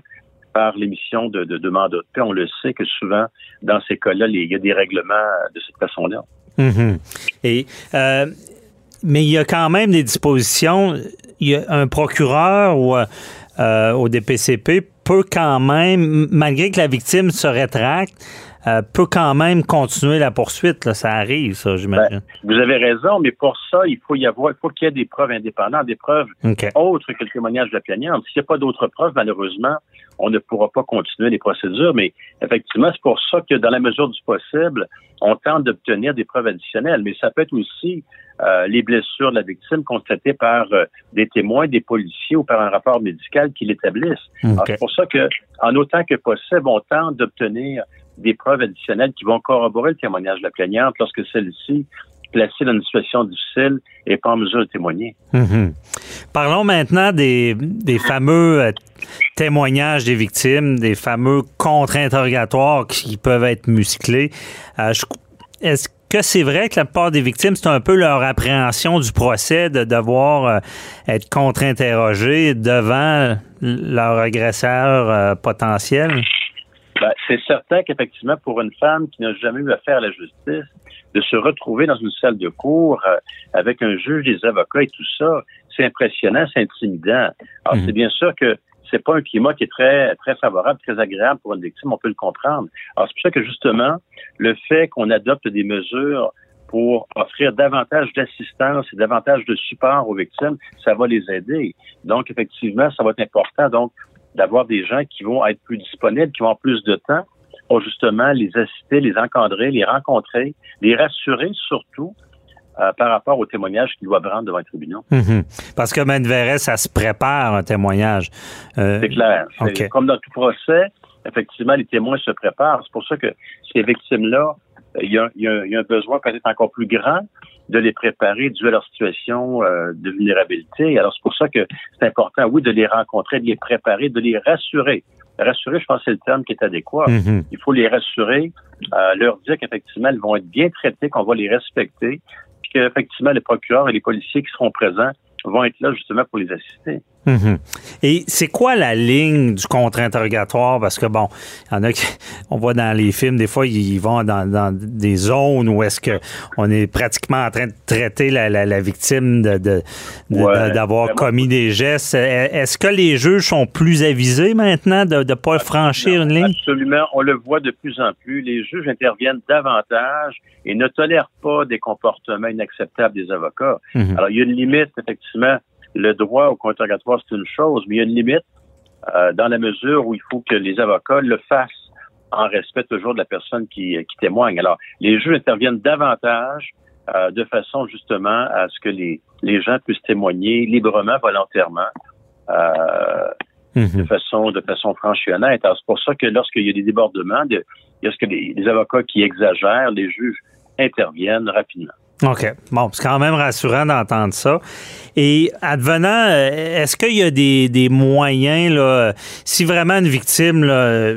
Speaker 6: par l'émission de, de de paix. On le sait que souvent, dans ces cas-là, il y a des règlements de cette façon-là.
Speaker 3: Mm-hmm. Et euh, mais il y a quand même des dispositions. Il y a un procureur ou euh, au DPCP peut quand même, malgré que la victime se rétracte, euh, peut quand même continuer la poursuite. Là. Ça arrive, ça, j'imagine. Ben,
Speaker 6: vous avez raison, mais pour ça, il faut y avoir, il faut qu'il y ait des preuves indépendantes, des preuves autres que le témoignage de la plaignante. S'il n'y a pas d'autres preuves, malheureusement, on ne pourra pas continuer les procédures. Mais effectivement, c'est pour ça que dans la mesure du possible, on tente d'obtenir des preuves additionnelles. Mais ça peut être aussi euh, les blessures de la victime constatées par euh, des témoins, des policiers ou par un rapport médical qui l'établissent. C'est pour ça que, en autant que possible, on tente d'obtenir des preuves additionnelles qui vont corroborer le témoignage de la plaignante lorsque celle-ci placée dans une situation difficile et pas en mesure de témoigner.
Speaker 3: Mhm. Parlons maintenant des, fameux euh, témoignages des victimes, des fameux contre-interrogatoires qui peuvent être musclés. Euh, est-ce que c'est vrai que la plupart des victimes, c'est un peu leur appréhension du procès de devoir euh, être contre-interrogé devant leur agresseur potentiel?
Speaker 6: Ben, c'est certain qu'effectivement, pour une femme qui n'a jamais eu affaire à la justice, de se retrouver dans une salle de cours euh, avec un juge, des avocats et tout ça, c'est impressionnant, c'est intimidant. Alors, mhm. c'est bien sûr que c'est pas un climat qui est très, très favorable, très agréable pour une victime, on peut le comprendre. Alors, c'est pour ça que justement, le fait qu'on adopte des mesures pour offrir davantage d'assistance et davantage de support aux victimes, ça va les aider. Donc, effectivement, ça va être important. Donc, d'avoir des gens qui vont être plus disponibles, qui vont avoir plus de temps pour justement les assister, les encadrer, les rencontrer, les rassurer surtout euh, par rapport aux témoignages qu'ils doivent rendre devant les tribunaux.
Speaker 3: Mhm. Parce que Manverret, ça se prépare un témoignage.
Speaker 6: Euh, c'est clair. Comme dans tout procès, effectivement, les témoins se préparent. C'est pour ça que ces victimes-là, il y, a, il y a un besoin peut-être encore plus grand de les préparer dû à leur situation euh, de vulnérabilité. Alors, c'est pour ça que c'est important, oui, de les rencontrer, de les préparer, de les rassurer. Rassurer, je pense que c'est le terme qui est adéquat. Mm-hmm. Il faut les rassurer, euh, leur dire qu'effectivement, elles vont être bien traitées, qu'on va les respecter, puis qu'effectivement, les procureurs et les policiers qui seront présents vont être là justement pour les assister.
Speaker 3: Mhm. Et c'est quoi la ligne du contre-interrogatoire? Parce que, bon, il y en a qui, on voit dans les films, des fois, ils vont dans, des zones où est-ce que on est pratiquement en train de traiter la, victime de, d'avoir ben, commis des gestes. Est-ce que les juges sont plus avisés maintenant de ne pas franchir une ligne?
Speaker 6: Absolument. On le voit de plus en plus. Les juges interviennent davantage et ne tolèrent pas des comportements inacceptables des avocats. Mhm. Alors, il y a une limite, effectivement, le droit au contre-interrogatoire, c'est une chose, mais il y a une limite euh, dans la mesure où il faut que les avocats le fassent en respect toujours de la personne qui, qui témoigne. Alors, les juges interviennent davantage euh, de façon justement à ce que les, les gens puissent témoigner librement, volontairement, euh, mhm. de façon de façon franche et honnête. Alors, c'est pour ça que lorsqu'il y a des débordements, il y a ce que les, les avocats qui exagèrent, les juges interviennent rapidement.
Speaker 3: OK. Bon, c'est quand même rassurant d'entendre ça. Et advenant, euh, est-ce qu'il y a des, des, moyens, là, si vraiment une victime là,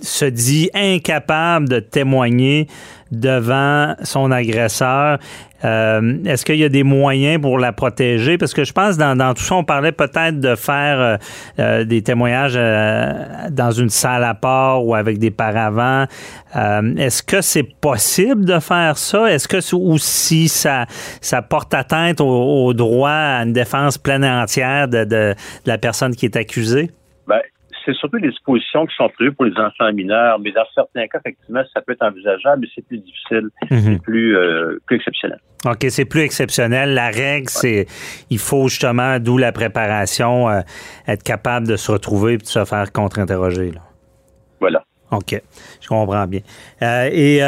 Speaker 3: se dit incapable de témoigner devant son agresseur, euh, est-ce qu'il y a des moyens pour la protéger? Parce que je pense dans, dans tout ça, on parlait peut-être de faire euh, euh, des témoignages dans une salle à part ou avec des paravents. Est-ce que c'est possible de faire ça? Est-ce que ou si ça, porte atteinte au, droit à une défense pleine et entière de, de, la personne qui est accusée?
Speaker 6: Ben, c'est surtout les dispositions qui sont prévues pour les enfants mineurs, mais dans certains cas, effectivement, ça peut être envisageable, mais c'est plus difficile, mhm. c'est plus, euh, plus exceptionnel.
Speaker 3: OK, c'est plus exceptionnel. La règle, c'est il faut justement, d'où la préparation, euh, être capable de se retrouver et de se faire contre-interroger.
Speaker 6: Voilà.
Speaker 3: OK, je comprends bien. Euh, et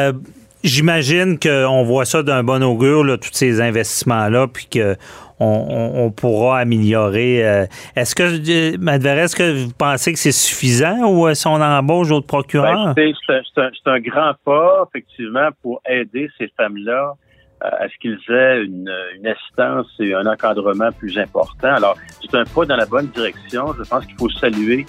Speaker 3: j'imagine qu'on voit ça d'un bon augure, là, tous ces investissements-là, puis que on, pourra améliorer. Euh, est-ce que, euh, est-ce que vous pensez que c'est suffisant ou euh, son embauche d'autres procureurs?
Speaker 6: Ben, c'est un, grand pas, effectivement, pour aider ces femmes-là à ce qu'ils aient une, assistance et un encadrement plus important. Alors, c'est un pas dans la bonne direction. Je pense qu'il faut saluer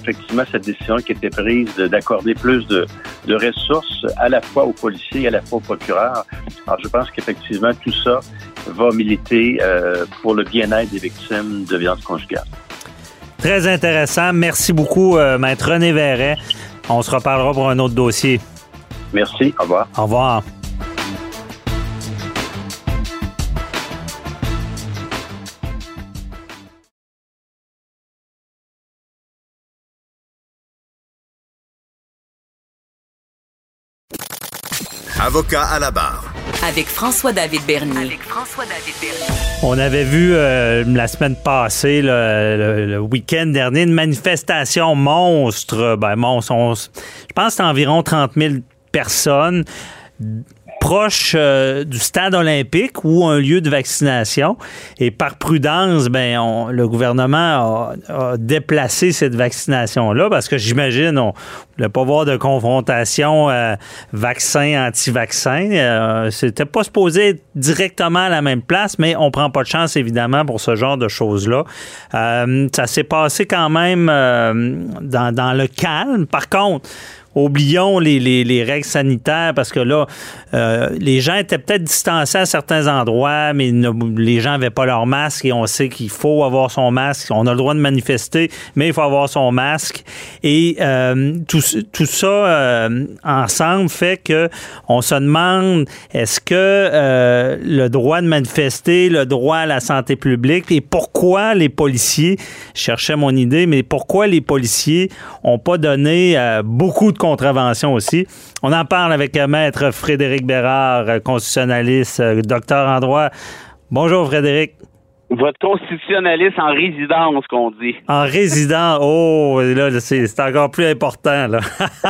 Speaker 6: effectivement cette décision qui a été prise d'accorder plus de, de, ressources à la fois aux policiers et à la fois aux procureurs. Alors, je pense qu'effectivement, tout ça va militer euh, pour le bien-être des victimes de violences conjugales.
Speaker 3: Très intéressant. Merci beaucoup, euh, Maître René Verret. On se reparlera pour un autre dossier.
Speaker 6: Merci. Au revoir.
Speaker 3: Au revoir.
Speaker 1: Avocat à la barre.
Speaker 2: Avec François-David Bernier.
Speaker 3: On avait vu euh, la semaine passée, le, week-end dernier, une manifestation monstre. Ben, monstre. je pense que c'est environ 30 000 personnes proche euh, du stade olympique ou un lieu de vaccination. Et par prudence, ben, le gouvernement a, déplacé cette vaccination-là parce que j'imagine on ne pas voir de confrontation euh, vaccin-anti-vaccin. Euh, C'était pas supposé être directement à la même place, mais on prend pas de chance évidemment pour ce genre de choses-là. Ça s'est passé quand même dans le calme. Par contre, oublions les, les, règles sanitaires parce que là, euh, les gens étaient peut-être distancés à certains endroits, mais les gens n'avaient pas leur masque et on sait qu'il faut avoir son masque. On a le droit de manifester, mais il faut avoir son masque. Et euh, tout, tout, ça euh, ensemble fait que on se demande est-ce que le droit de manifester, le droit à la santé publique et pourquoi les policiers, je cherchais mon idée, mais pourquoi les policiers ont pas donné beaucoup de contravention aussi. On en parle avec euh, Maître Frédéric Bérard, euh, constitutionnaliste, euh, docteur en droit. Bonjour Frédéric.
Speaker 7: Votre constitutionnaliste en résidence, qu'on dit.
Speaker 3: En résidence, oh, là, c'est encore plus important, là.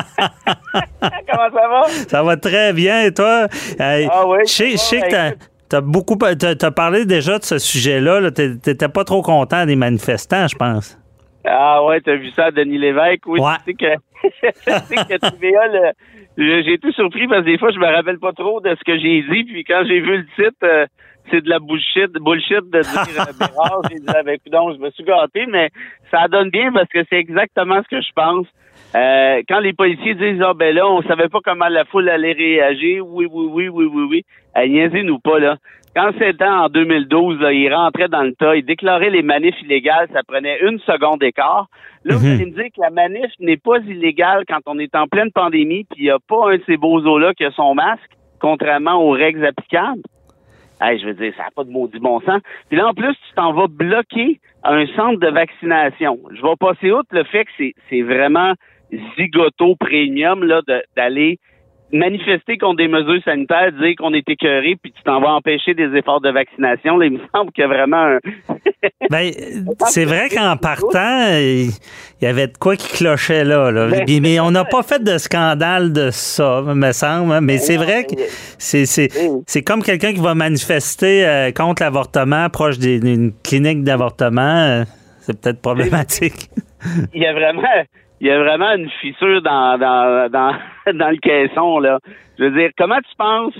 Speaker 7: Comment ça va?
Speaker 3: Ça va très bien, et toi?
Speaker 7: ah oui?
Speaker 3: Je sais que t'as beaucoup, t'as parlé déjà de ce sujet-là, -là, t'étais pas trop content des manifestants, je pense.
Speaker 7: Ah ouais, t'as vu ça, Denis Lévesque? Oui, tu sais que, que TVA, j'ai tout surpris parce que des fois, je me rappelle pas trop de ce que j'ai dit. Puis quand j'ai vu le titre, euh, c'est de la bullshit, bullshit de dire euh, Bérard. j'ai dit, avec ah, ben, je me suis gâté, mais ça donne bien parce que c'est exactement ce que je pense. Euh, quand les policiers disent ah ben là on savait pas comment la foule allait réagir oui oui oui oui oui oui niaisez-nous pas là quand c'était en 2012, il rentrait dans le tas, il déclarait les manifs illégales, ça prenait une seconde d'écart. Là, vous mhm. allez me dire que la manif n'est pas illégale quand on est en pleine pandémie, puis il n'y a pas un de ces bozos-là qui a son masque, contrairement aux règles applicables. Hey, je veux dire, ça n'a pas de maudit bon sens. Puis là, en plus, tu t'en vas bloquer un centre de vaccination. Je vais passer outre le fait que c'est vraiment zigoto premium là d'aller manifester contre des mesures sanitaires, dire qu'on est écœuré, puis tu t'en vas empêcher des efforts de vaccination, là, il me semble qu'il y a vraiment un...
Speaker 3: ben, c'est vrai qu'en partant, il y avait de quoi qui clochait là. là. Ben, mais on n'a pas fait de scandale de ça, me semble. Hein. Mais c'est vrai que c'est, c'est, comme quelqu'un qui va manifester euh, contre l'avortement proche d'une clinique d'avortement. Euh, c'est peut-être problématique.
Speaker 7: Il y a vraiment il y a vraiment une fissure dans, dans, dans, dans le caisson, là. Je veux dire, comment tu penses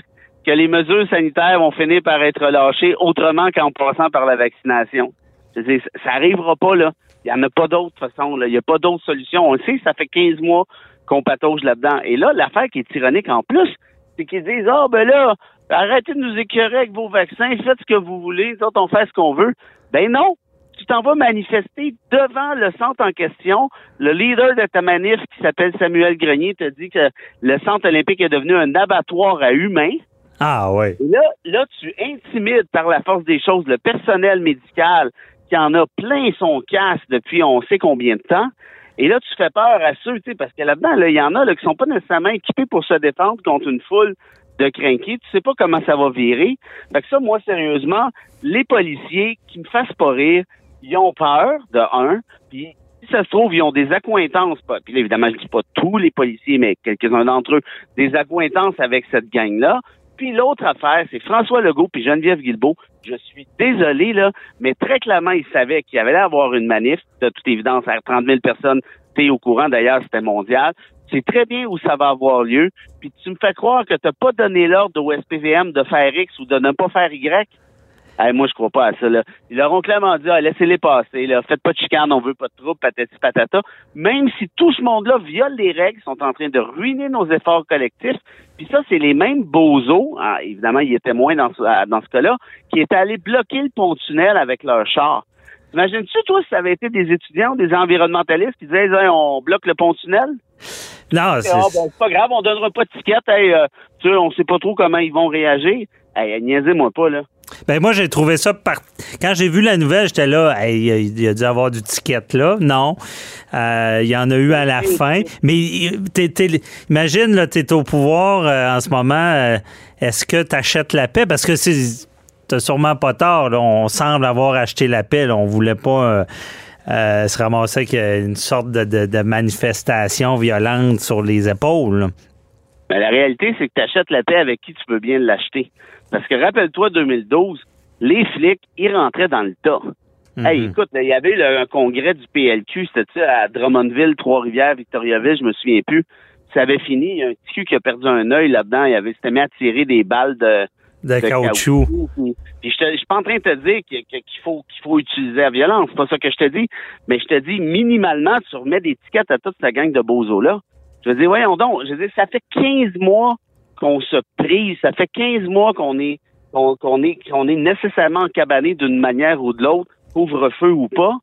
Speaker 7: que les mesures sanitaires vont finir par être lâchées autrement qu'en passant par la vaccination? Je veux dire, ça arrivera pas, là. Il n'y en a pas d'autre façon, là. Il n'y a pas d'autre solution. On le sait, ça fait 15 mois qu'on patauge là-dedans. Et là, l'affaire qui est tyrannique en plus, c'est qu'ils disent, ah, ben là, arrêtez de nous écœurer avec vos vaccins, faites ce que vous voulez, nous on fait ce qu'on veut. Ben non, tu t'en vas manifester devant le centre en question. Le leader de ta manif, qui s'appelle Samuel Grenier, te dit que le centre olympique est devenu un abattoir à humains.
Speaker 3: Ah ouais.
Speaker 7: Là, là, tu intimides par la force des choses le personnel médical qui en a plein son casse depuis on sait combien de temps. Et là, tu fais peur à ceux, tu sais, parce que là-dedans, il y en a là, qui sont pas nécessairement équipés pour se défendre contre une foule de crinqués. Tu sais pas comment ça va virer. Fait que ça, moi, sérieusement, les policiers qui me fassent pas rire, ils ont peur, de un, puis si ça se trouve, ils ont des accointances, puis évidemment, je dis pas tous les policiers, mais quelques-uns d'entre eux, des accointances avec cette gang-là. Puis l'autre affaire, c'est François Legault puis Geneviève Guilbeault. Je suis désolé, là, mais très clairement, ils savaient qu'il y avait à avoir une manif. De toute évidence, à 30 000 personnes, t'es au courant, d'ailleurs, c'était mondial. C'est très bien où ça va avoir lieu. Puis tu me fais croire que t'as pas donné l'ordre au SPVM de faire X ou de ne pas faire Y moi, je crois pas à ça. Là. Ils leur ont clairement dit ah, laissez-les passer, là. faites pas de chicane, on veut pas de trouble, patati patata. Même si tout ce monde-là viole les règles, sont en train de ruiner nos efforts collectifs. Puis ça, c'est les mêmes bozos, ah, évidemment, ils étaient moins dans ce, dans ce cas-là, qui étaient allés bloquer le pont-tunnel avec leur char. Imagines-tu, toi, si ça avait été des étudiants, des environnementalistes qui disaient on bloque le pont-tunnel?
Speaker 3: Non, ah,
Speaker 7: c'est... pas grave, on donnera pas de ticket. Hey, euh, tu sais, on sait pas trop comment ils vont réagir. Hey, niaisez-moi pas, là.
Speaker 3: Ben moi, j'ai trouvé ça par... Quand j'ai vu la nouvelle, j'étais là, il y a dû avoir du ticket là. Non. Euh, il y en a eu à la fin. Mais imagine, là, tu es au pouvoir euh, en ce moment. Euh, est-ce que tu achètes la paix? Parce que c'est sûrement pas tard. On semble avoir acheté la paix. On voulait pas se ramasser avec une sorte de, manifestation violente sur les épaules.
Speaker 7: Ben, la réalité, c'est que tu achètes la paix avec qui tu peux bien l'acheter. Parce que rappelle-toi, 2012, les flics, ils rentraient dans le tas. Mhm. Hey, écoute, il y avait un congrès du PLQ, c'était à Drummondville, Trois-Rivières, Victoriaville, je me souviens plus. Ça avait fini, il y a un petit cul qui a perdu un œil là-dedans, il avait s'était mis à tirer des balles de,
Speaker 3: de, caoutchouc.
Speaker 7: Puis, je, suis pas en train de te dire qu'il faut qu'il faut utiliser la violence, c'est pas ça que je te dis, mais je te dis minimalement tu remets des tickets à toute ta gang de bozos là. Je veux dire voyons donc, je veux dire ça fait 15 mois qu'on se prise. Ça fait 15 mois qu'on est qu'on est qu'on est nécessairement encabané d'une manière ou de l'autre, couvre-feu ou pas.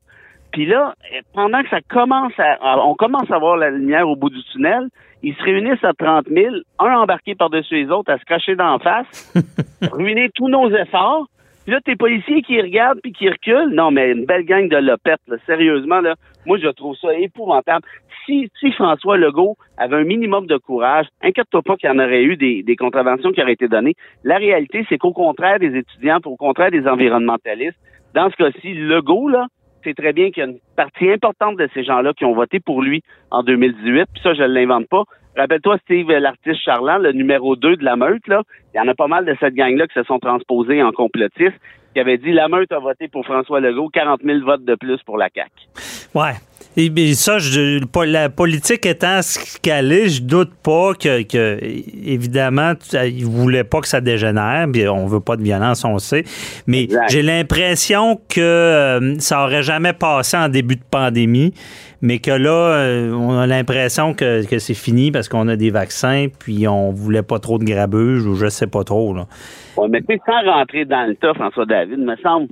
Speaker 7: Puis là, pendant que ça commence à, on commence à voir la lumière au bout du tunnel, ils se réunissent à 30 000, un embarqué par-dessus les autres, à se cracher d'en face, ruiner tous nos efforts. Puis là, tes policiers qui regardent puis qui reculent. Non, mais une belle gang de lopettes, là. Sérieusement, là. Moi, je trouve ça épouvantable si, François Legault avait un minimum de courage, inquiète-toi pas qu'il y en aurait eu des, contraventions qui auraient été données. La réalité, c'est qu'au contraire des étudiants, au contraire des environnementalistes, dans ce cas-ci, Legault, là, c'est très bien qu'il y a une partie importante de ces gens-là qui ont voté pour lui en 2018. Puis ça, je ne l'invente pas. Rappelle-toi, Steve, l'artiste charlant, le numéro 2 de la meute, là. Il y en a pas mal de cette gang-là qui se sont transposés en complotistes, qui avait dit la meute a voté pour François Legault, 40 000 votes de plus pour la CAQ.
Speaker 3: Ouais. Et, ça, je, la politique étant ce qu'elle est, je doute pas que, que évidemment, il voulait pas que ça dégénère. Puis on veut pas de violence, on sait. Mais j'ai l'impression que euh, ça aurait jamais passé en début de pandémie. mais que là, euh, on a l'impression que, c'est fini parce qu'on a des vaccins, puis on voulait pas trop de grabuge ou je sais pas trop. Là.
Speaker 7: Ouais, mais sans rentrer dans le tas, François David, me semble,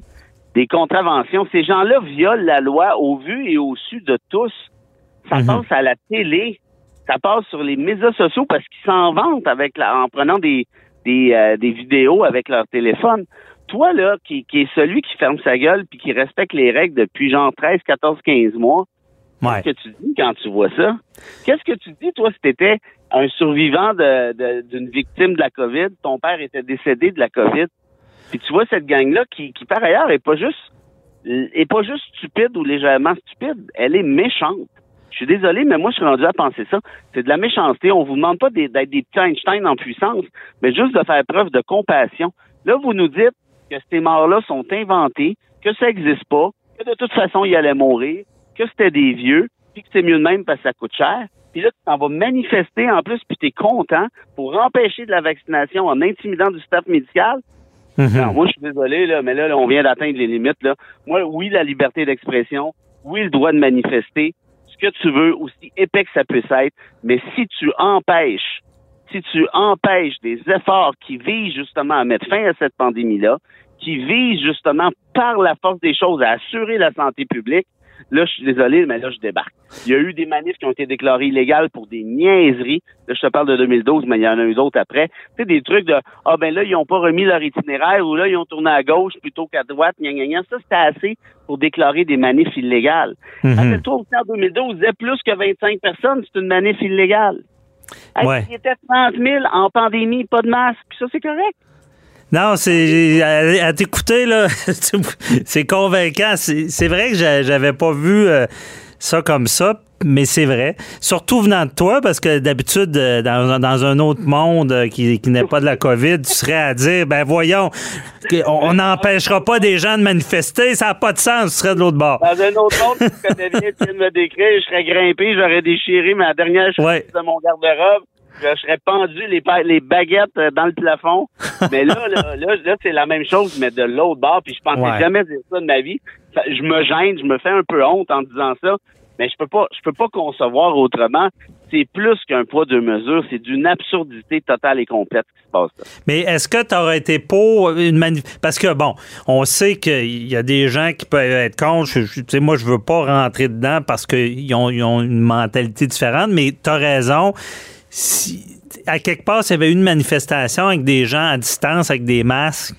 Speaker 7: des contraventions, ces gens-là violent la loi au vu et au su de tous. Ça mhm. passe à la télé, ça passe sur les médias sociaux parce qu'ils s'en vantent avec la, en prenant des, des, euh, des vidéos avec leur téléphone toi, là, qui, qui est celui qui ferme sa gueule puis qui respecte les règles depuis genre 13, 14, 15 mois, qu'est-ce que tu dis quand tu vois ça? Qu'est-ce que tu dis, toi, si t'étais un survivant d'une victime de la COVID, ton père était décédé de la COVID, puis tu vois cette gang-là qui, qui, par ailleurs, est pas juste est pas juste stupide ou légèrement stupide, elle est méchante. Je suis désolé, mais moi, je suis rendu à penser ça. C'est de la méchanceté. On vous demande pas d'être des petits Einstein en puissance, mais juste de faire preuve de compassion. Là, vous nous dites, que ces morts-là sont inventés, que ça n'existe pas, que de toute façon, ils allaient mourir, que c'était des vieux, puis que c'est mieux de même parce que ça coûte cher. Puis là, tu t'en vas manifester en plus, puis tu es content pour empêcher de la vaccination en intimidant du staff médical. Mhm. moi, je suis désolé, là, mais là, on vient d'atteindre les limites. Là. Moi, oui, la liberté d'expression, oui, le droit de manifester, ce que tu veux, aussi épais que ça puisse être, mais si tu empêches si tu empêches des efforts qui visent justement à mettre fin à cette pandémie-là, qui visent justement par la force des choses à assurer la santé publique, là, je suis désolé, mais là, je débarque. Il y a eu des manifs qui ont été déclarés illégales pour des niaiseries. Là, je te parle de 2012, mais il y en a eu d'autres après. Tu sais, des trucs de, ah ben là, ils n'ont pas remis leur itinéraire ou là, ils ont tourné à gauche plutôt qu'à droite, gna, gna, gna. Ça, c'était assez pour déclarer des manifs illégales. Mm toi aussi, en 2012, disait plus que 25 personnes, c'est une manif illégale. Il était 30 000 en pandémie, pas de masque, puis ça, c'est correct.
Speaker 3: Non, c'est à, t'écouter là, c'est convaincant. C'est vrai que j'avais pas vu euh, ça comme ça mais c'est vrai. Surtout venant de toi, parce que d'habitude, euh, dans, un autre monde euh, qui, n'est pas de la COVID, tu serais à dire, ben voyons, on n'empêchera pas des gens de manifester, ça n'a pas de sens, tu serais de l'autre bord.
Speaker 7: Dans un autre monde, tu connais bien, tu viens de me décrire, je serais grimpé, j'aurais déchiré ma dernière chemise de mon garde-robe. Je serais pendu les, les baguettes euh, dans le plafond. Mais là, là, là, c'est la même chose, mais de l'autre bord. Puis je pensais jamais dire ça de ma vie. Je me gêne, je me fais un peu honte en disant ça mais je peux pas je peux pas concevoir autrement. C'est plus qu'un poids de mesure, c'est d'une absurdité totale et complète qui se passe là.
Speaker 3: Mais est-ce que tu aurais été pour une manif parce que bon, on sait qu'il y a des gens qui peuvent être contre, tu sais moi je veux pas rentrer dedans parce qu'ils ont, ils ont une mentalité différente, mais tu as raison. Si à quelque part, s'il y avait une manifestation avec des gens à distance avec des masques,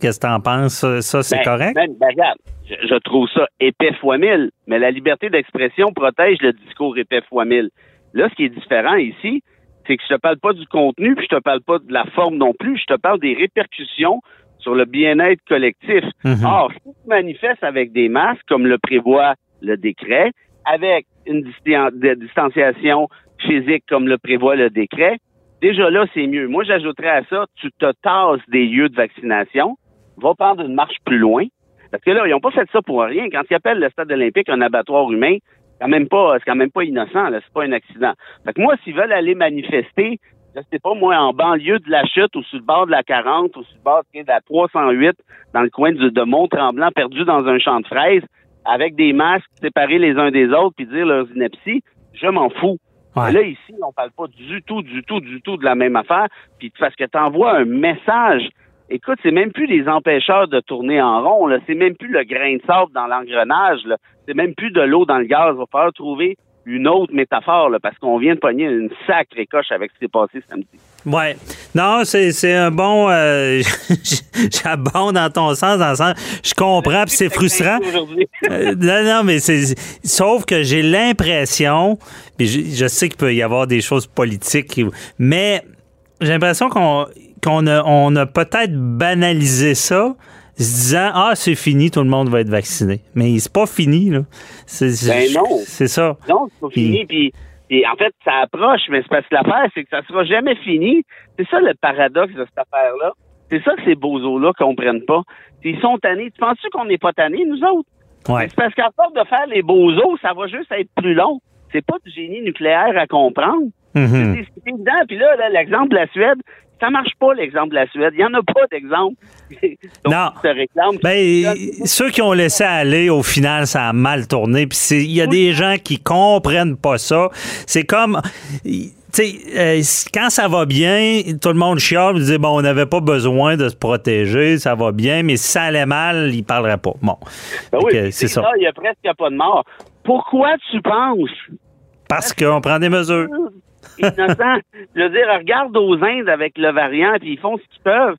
Speaker 3: qu'est-ce que tu en penses? Ça, c'est ben, correct?
Speaker 7: ben, ben, regarde, je, trouve ça épais fois mille, mais la liberté d'expression protège le discours épais fois mille. Là, ce qui est différent ici, c'est que je te parle pas du contenu, puis je te parle pas de la forme non plus, je te parle des répercussions sur le bien-être collectif. Mhm. Or, si tu manifestes avec des masques, comme le prévoit le décret, avec une distanciation physique comme le prévoit le décret, déjà là, c'est mieux. Moi, j'ajouterais à ça, tu te tasses des lieux de vaccination, va prendre une marche plus loin, parce que là, ils n'ont pas fait ça pour rien. Quand ils appellent le stade olympique un abattoir humain, c'est quand même pas, innocent, c'est pas un accident. Fait que moi, s'ils veulent aller manifester, je sais pas, moi, en banlieue de la chute ou sur le bord de la 40 ou sur le bord de la 308, dans le coin de, de Mont-Tremblant, perdu dans un champ de fraises, avec des masques séparés les uns des autres, puis dire leurs inepties, je m'en fous. Là, ici, on parle pas du tout, du tout, du tout de la même affaire. Puis parce que tu envoies un message Écoute, c'est même plus les empêcheurs de tourner en rond, là. C'est même plus le grain de sable dans l'engrenage, là. C'est même plus de l'eau dans le gaz. Il va falloir trouver une autre métaphore, parce qu'on vient de pogner une sacrée coche avec ce qui s'est passé samedi.
Speaker 3: Ouais. Non, c'est un bon. Euh, J'abonde dans ton sens, dans le sens. Je comprends, puis c'est frustrant. Euh, non, non, mais c'est. Sauf que j'ai l'impression, puis je, je, sais qu'il peut y avoir des choses politiques, mais j'ai l'impression qu'on qu'on a, on a peut-être banalisé ça, se disant ah c'est fini, tout le monde va être vacciné. Mais c'est pas fini là.
Speaker 7: C'est, ben non.
Speaker 3: C'est ça.
Speaker 7: Non, c'est pas fini. Puis, en fait, ça approche, mais c'est parce que l'affaire, c'est que ça sera jamais fini. C'est ça le paradoxe de cette affaire-là. C'est ça que ces bozos-là comprennent pas. Ils sont tannés. Tu penses-tu qu'on n'est pas tannés, nous autres?
Speaker 3: Ouais.
Speaker 7: C'est parce qu'à force de faire les bozos, ça va juste être plus long. C'est pas du génie nucléaire à comprendre.
Speaker 3: Mm-hmm.
Speaker 7: C'est évident. Puis là, là l'exemple de la Suède, Ça marche pas, l'exemple de la Suède. Il n'y en a pas d'exemple.
Speaker 3: non. Ben, ceux qui ont laissé aller, au final, ça a mal tourné. Puis il y a des gens qui comprennent pas ça. C'est comme sais, euh, quand ça va bien, tout le monde chiale, dit bon, on n'avait pas besoin de se protéger, ça va bien, mais si ça allait mal, il parlerait pas. Bon.
Speaker 7: Ben oui, c'est ça. Il y a presque pas de mort. Pourquoi tu penses?
Speaker 3: Parce qu'on prend des mesures.
Speaker 7: Innocent. Je veux dire, regarde aux Indes avec le variant, puis ils font ce qu'ils peuvent.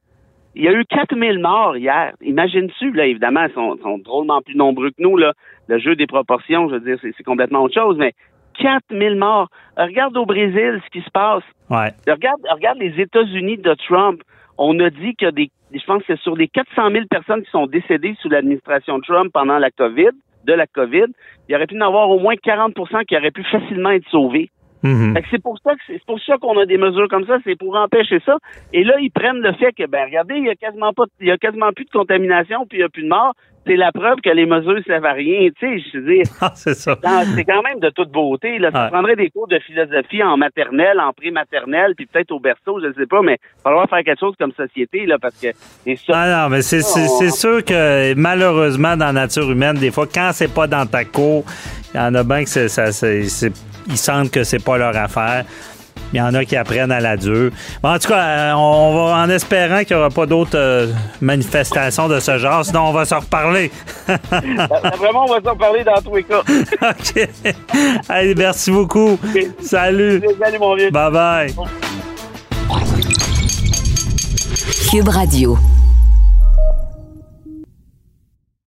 Speaker 7: Il y a eu 4000 morts hier. Imagine-tu, là, évidemment, ils sont, sont, drôlement plus nombreux que nous, là. Le jeu des proportions, je veux dire, c'est complètement autre chose, mais 4000 morts. Regarde au Brésil ce qui se passe.
Speaker 3: Ouais.
Speaker 7: Regarde, regarde les États-Unis de Trump. On a dit que des, je pense que sur les 400 000 personnes qui sont décédées sous l'administration Trump pendant la COVID, de la COVID, il y aurait pu en avoir au moins 40% qui auraient pu facilement être sauvés.
Speaker 3: Mm-hmm.
Speaker 7: C'est pour ça que c'est pour ça qu'on a des mesures comme ça, c'est pour empêcher ça. Et là, ils prennent le fait que ben regardez, il y a quasiment pas il y a quasiment plus de contamination, puis il y a plus de morts. C'est la preuve que les mesures servent à rien, tu sais, je veux dire.
Speaker 3: Ah, c'est ça.
Speaker 7: C'est quand même de toute beauté. Là, tu prendrais des cours de philosophie en maternelle, en pré-maternelle, puis peut-être au berceau, je ne sais pas, mais il va falloir faire quelque chose comme société, là, parce que c'est ça.
Speaker 3: Ah non, mais c'est sûr que malheureusement, dans la nature humaine, des fois, quand c'est pas dans ta cour, il y en a bien que c'est, ils sentent que c'est pas leur affaire. Il y en a qui apprennent à la dure. en tout cas, euh, on va en espérant qu'il n'y aura pas d'autres euh, manifestations de ce genre, sinon on va s'en reparler.
Speaker 7: Vraiment, on va s'en reparler dans tous les cas.
Speaker 3: OK. Allez, merci beaucoup. Salut.
Speaker 7: Salut, mon vieux.
Speaker 3: Bye bye.
Speaker 2: Cube Radio.